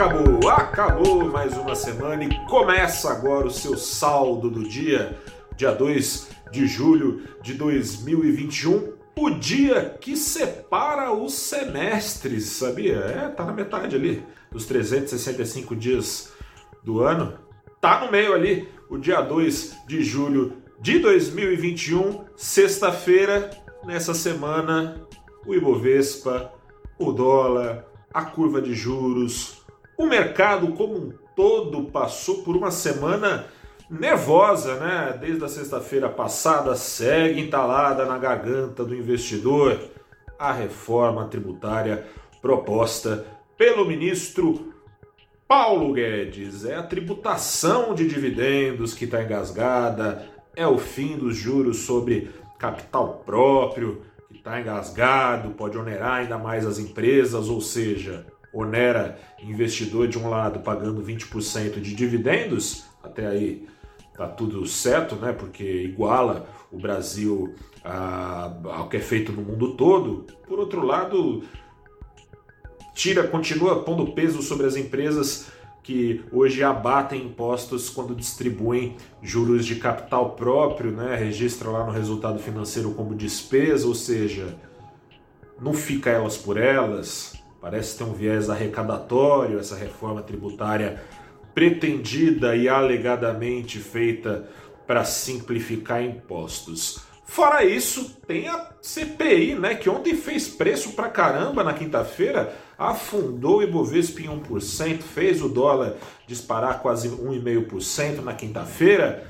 Acabou, acabou mais uma semana e começa agora o seu saldo do dia, dia 2 de julho de 2021, o dia que separa os semestres, sabia? É, tá na metade ali dos 365 dias do ano. Tá no meio ali, o dia 2 de julho de 2021, sexta-feira, nessa semana, o Ibovespa, o dólar, a curva de juros, o mercado como um todo passou por uma semana nervosa, né? Desde a sexta-feira passada, segue entalada na garganta do investidor a reforma tributária proposta pelo ministro Paulo Guedes. É a tributação de dividendos que está engasgada, é o fim dos juros sobre capital próprio que está engasgado, pode onerar ainda mais as empresas, ou seja, onera investidor de um lado pagando 20% de dividendos, até aí tá tudo certo, né? Porque iguala o Brasil a, ao que é feito no mundo todo. Por outro lado, tira, continua pondo peso sobre as empresas que hoje abatem impostos quando distribuem juros de capital próprio, né? Registra lá no resultado financeiro como despesa, ou seja, não fica elas por elas, Parece ter um viés arrecadatório essa reforma tributária pretendida e alegadamente feita para simplificar impostos. Fora isso, tem a CPI, né, que ontem fez preço pra caramba na quinta-feira, afundou o Ibovespa em 1%, fez o dólar disparar quase 1,5% na quinta-feira.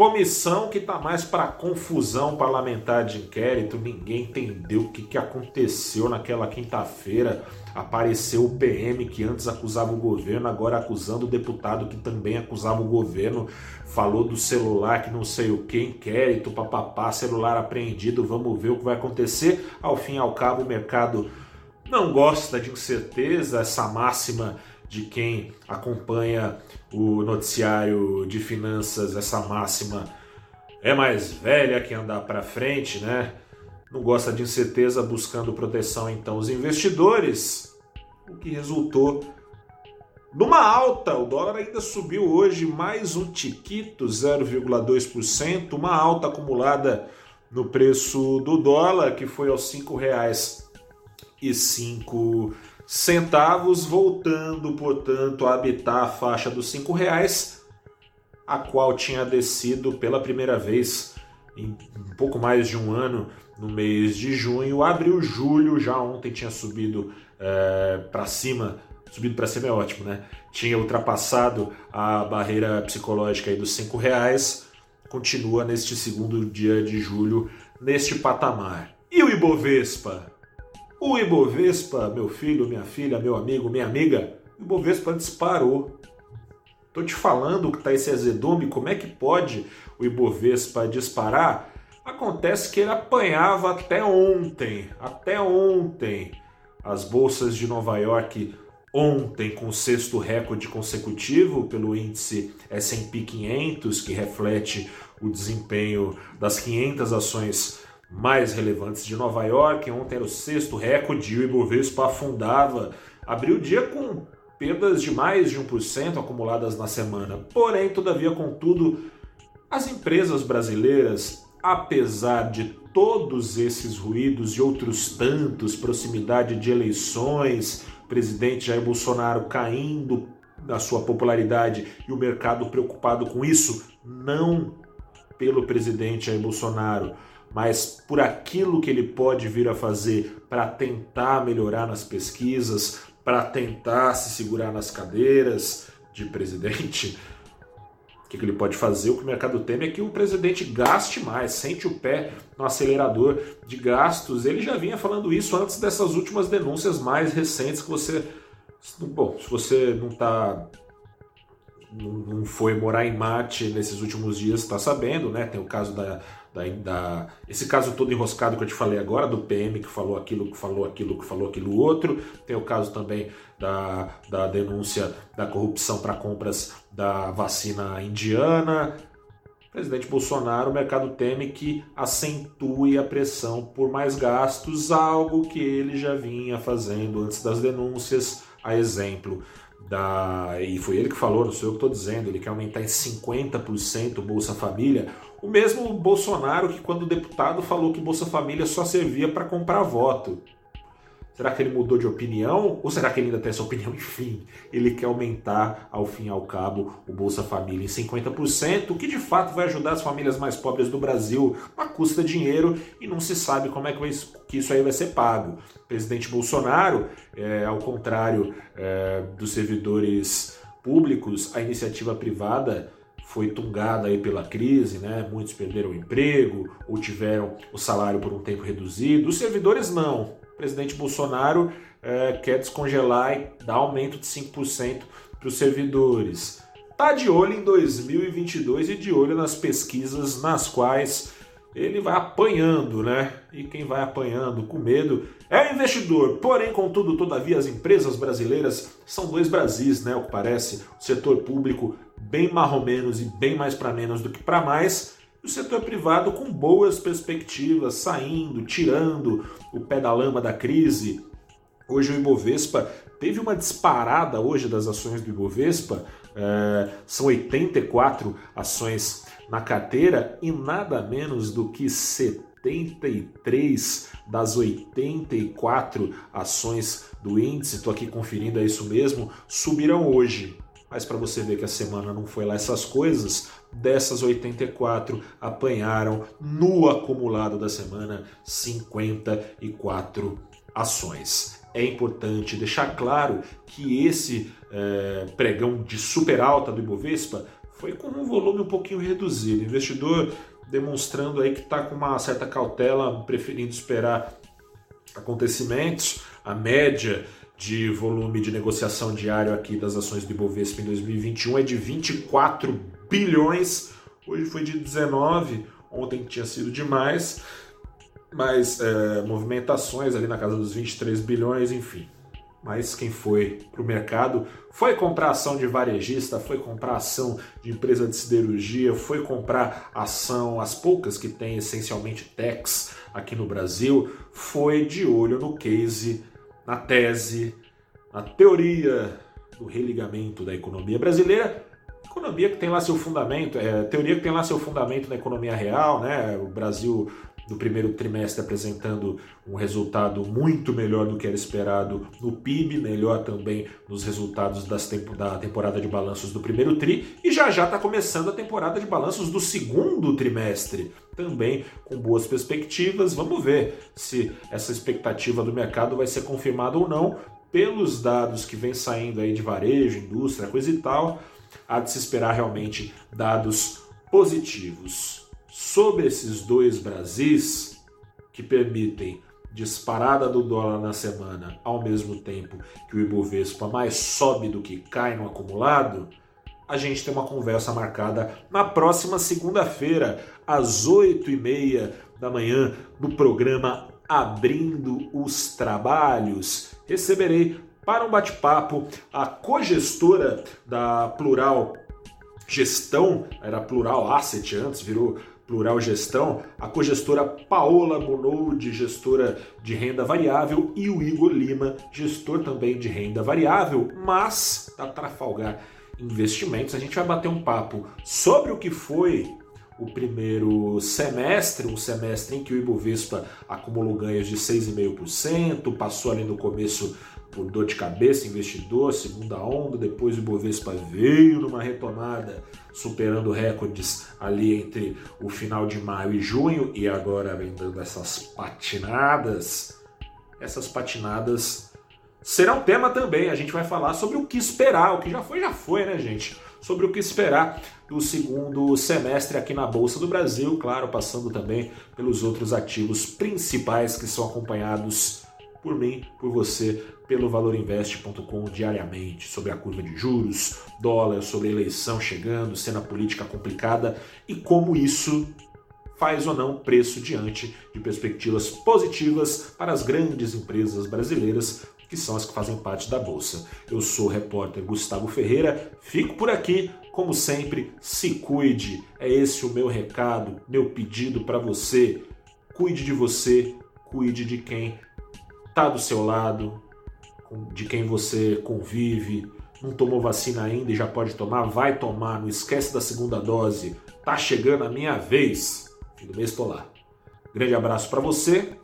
Comissão que está mais para confusão parlamentar de inquérito, ninguém entendeu o que, que aconteceu naquela quinta-feira. Apareceu o PM que antes acusava o governo, agora acusando o deputado que também acusava o governo. Falou do celular que não sei o que, inquérito, papapá, celular apreendido, vamos ver o que vai acontecer. Ao fim e ao cabo, o mercado não gosta de incerteza, essa máxima de quem acompanha o noticiário de finanças, essa máxima é mais velha que andar para frente, né? não gosta de incerteza, buscando proteção então os investidores, o que resultou numa alta. O dólar ainda subiu hoje mais um tiquito, 0,2%, uma alta acumulada no preço do dólar, que foi aos R$ 5,05 centavos, voltando, portanto, a habitar a faixa dos R$ reais, a qual tinha descido pela primeira vez em um pouco mais de um ano no mês de junho. Abril, julho, já ontem tinha subido é, para cima. Subido para cima é ótimo, né? Tinha ultrapassado a barreira psicológica aí dos cinco reais. Continua neste segundo dia de julho neste patamar. E o Ibovespa? O Ibovespa, meu filho, minha filha, meu amigo, minha amiga, o Ibovespa disparou. Tô te falando que tá esse azedume, como é que pode o Ibovespa disparar? Acontece que ele apanhava até ontem, até ontem. As bolsas de Nova York ontem com o sexto recorde consecutivo pelo índice S&P 500, que reflete o desempenho das 500 ações mais relevantes de Nova York. Ontem era o sexto recorde e o Ibovespa afundava. Abriu o dia com perdas de mais de 1% acumuladas na semana. Porém, todavia, contudo, as empresas brasileiras apesar de todos esses ruídos e outros tantos, proximidade de eleições, presidente Jair Bolsonaro caindo na sua popularidade e o mercado preocupado com isso, não pelo presidente Jair Bolsonaro, mas por aquilo que ele pode vir a fazer para tentar melhorar nas pesquisas, para tentar se segurar nas cadeiras de presidente, que, que ele pode fazer? O que o mercado teme é que o presidente gaste mais, sente o pé no acelerador de gastos. Ele já vinha falando isso antes dessas últimas denúncias mais recentes que você. Bom, se você não está não foi morar em Marte nesses últimos dias, está sabendo, né? Tem o caso da, da, da, esse caso todo enroscado que eu te falei agora, do PM que falou aquilo, que falou aquilo, que falou aquilo outro. Tem o caso também da, da denúncia da corrupção para compras da vacina indiana. Presidente Bolsonaro, o mercado teme que acentue a pressão por mais gastos, algo que ele já vinha fazendo antes das denúncias, a exemplo da. E foi ele que falou, não sou eu que estou dizendo, ele quer aumentar em 50% o Bolsa Família. O mesmo Bolsonaro que, quando deputado, falou que Bolsa Família só servia para comprar voto. Será que ele mudou de opinião? Ou será que ele ainda tem essa opinião? Enfim, ele quer aumentar, ao fim e ao cabo, o Bolsa Família em 50%, o que de fato vai ajudar as famílias mais pobres do Brasil, a custa dinheiro e não se sabe como é que isso aí vai ser pago. O presidente Bolsonaro, é, ao contrário é, dos servidores públicos, a iniciativa privada foi tungada aí pela crise, né? Muitos perderam o emprego ou tiveram o salário por um tempo reduzido. Os servidores não presidente Bolsonaro é, quer descongelar e dar aumento de 5% para os servidores. Tá de olho em 2022 e de olho nas pesquisas nas quais ele vai apanhando, né? E quem vai apanhando com medo é o investidor. Porém, contudo, todavia, as empresas brasileiras são dois Brasis, né? O que parece, o setor público bem marromenos e bem mais para menos do que para mais o setor privado com boas perspectivas, saindo, tirando o pé da lama da crise. Hoje o Ibovespa teve uma disparada hoje das ações do Ibovespa, é, são 84 ações na carteira e nada menos do que 73 das 84 ações do índice, estou aqui conferindo, é isso mesmo, subiram hoje. Mas para você ver que a semana não foi lá essas coisas, dessas 84 apanharam no acumulado da semana 54 ações. É importante deixar claro que esse é, pregão de super alta do Ibovespa foi com um volume um pouquinho reduzido. O investidor demonstrando aí que está com uma certa cautela, preferindo esperar acontecimentos. A média de volume de negociação diário aqui das ações do Ibovespa em 2021 é de 24 bilhões, hoje foi de 19, ontem tinha sido demais, mas é, movimentações ali na casa dos 23 bilhões, enfim. Mas quem foi para o mercado foi comprar ação de varejista, foi comprar ação de empresa de siderurgia, foi comprar ação, as poucas que tem essencialmente techs aqui no Brasil, foi de olho no case na tese, na teoria do religamento da economia brasileira, economia que tem lá seu fundamento, é, teoria que tem lá seu fundamento na economia real, né? O Brasil no primeiro trimestre apresentando um resultado muito melhor do que era esperado no PIB, melhor também nos resultados tempo, da temporada de balanços do primeiro tri, e já já está começando a temporada de balanços do segundo trimestre, também com boas perspectivas. Vamos ver se essa expectativa do mercado vai ser confirmada ou não pelos dados que vem saindo aí de varejo, indústria, coisa e tal. Há de se esperar realmente dados positivos sobre esses dois Brasis que permitem disparada do dólar na semana ao mesmo tempo que o Ibovespa mais sobe do que cai no acumulado, a gente tem uma conversa marcada na próxima segunda-feira, às oito e meia da manhã, no programa Abrindo os Trabalhos. Receberei para um bate-papo a cogestora da Plural Gestão, era Plural Asset antes, virou Plural Gestão, a cogestora Paola Bonold, gestora de renda variável, e o Igor Lima, gestor também de renda variável, mas da Trafalgar Investimentos. A gente vai bater um papo sobre o que foi o primeiro semestre, um semestre em que o Ibovespa acumulou ganhos de 6,5%, passou ali no começo por dor de cabeça, investidor, segunda onda, depois o Ibovespa veio numa retomada, superando recordes ali entre o final de maio e junho, e agora vem dando essas patinadas. Essas patinadas serão tema também, a gente vai falar sobre o que esperar, o que já foi, já foi, né, gente? Sobre o que esperar do segundo semestre aqui na Bolsa do Brasil, claro, passando também pelos outros ativos principais que são acompanhados por mim, por você, pelo valorinvest.com diariamente, sobre a curva de juros, dólar, sobre a eleição chegando, cena política complicada e como isso faz ou não preço diante de perspectivas positivas para as grandes empresas brasileiras que são as que fazem parte da bolsa. Eu sou o repórter Gustavo Ferreira, fico por aqui, como sempre, se cuide. É esse o meu recado, meu pedido para você. Cuide de você, cuide de quem está do seu lado, de quem você convive, Não tomou vacina ainda e já pode tomar? Vai tomar, não esquece da segunda dose. Tá chegando a minha vez. Fim do mês tô lá. Grande abraço para você.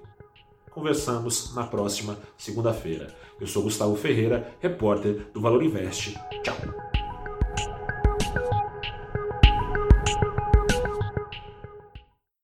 Conversamos na próxima segunda-feira. Eu sou Gustavo Ferreira, repórter do Valor Invest. Tchau.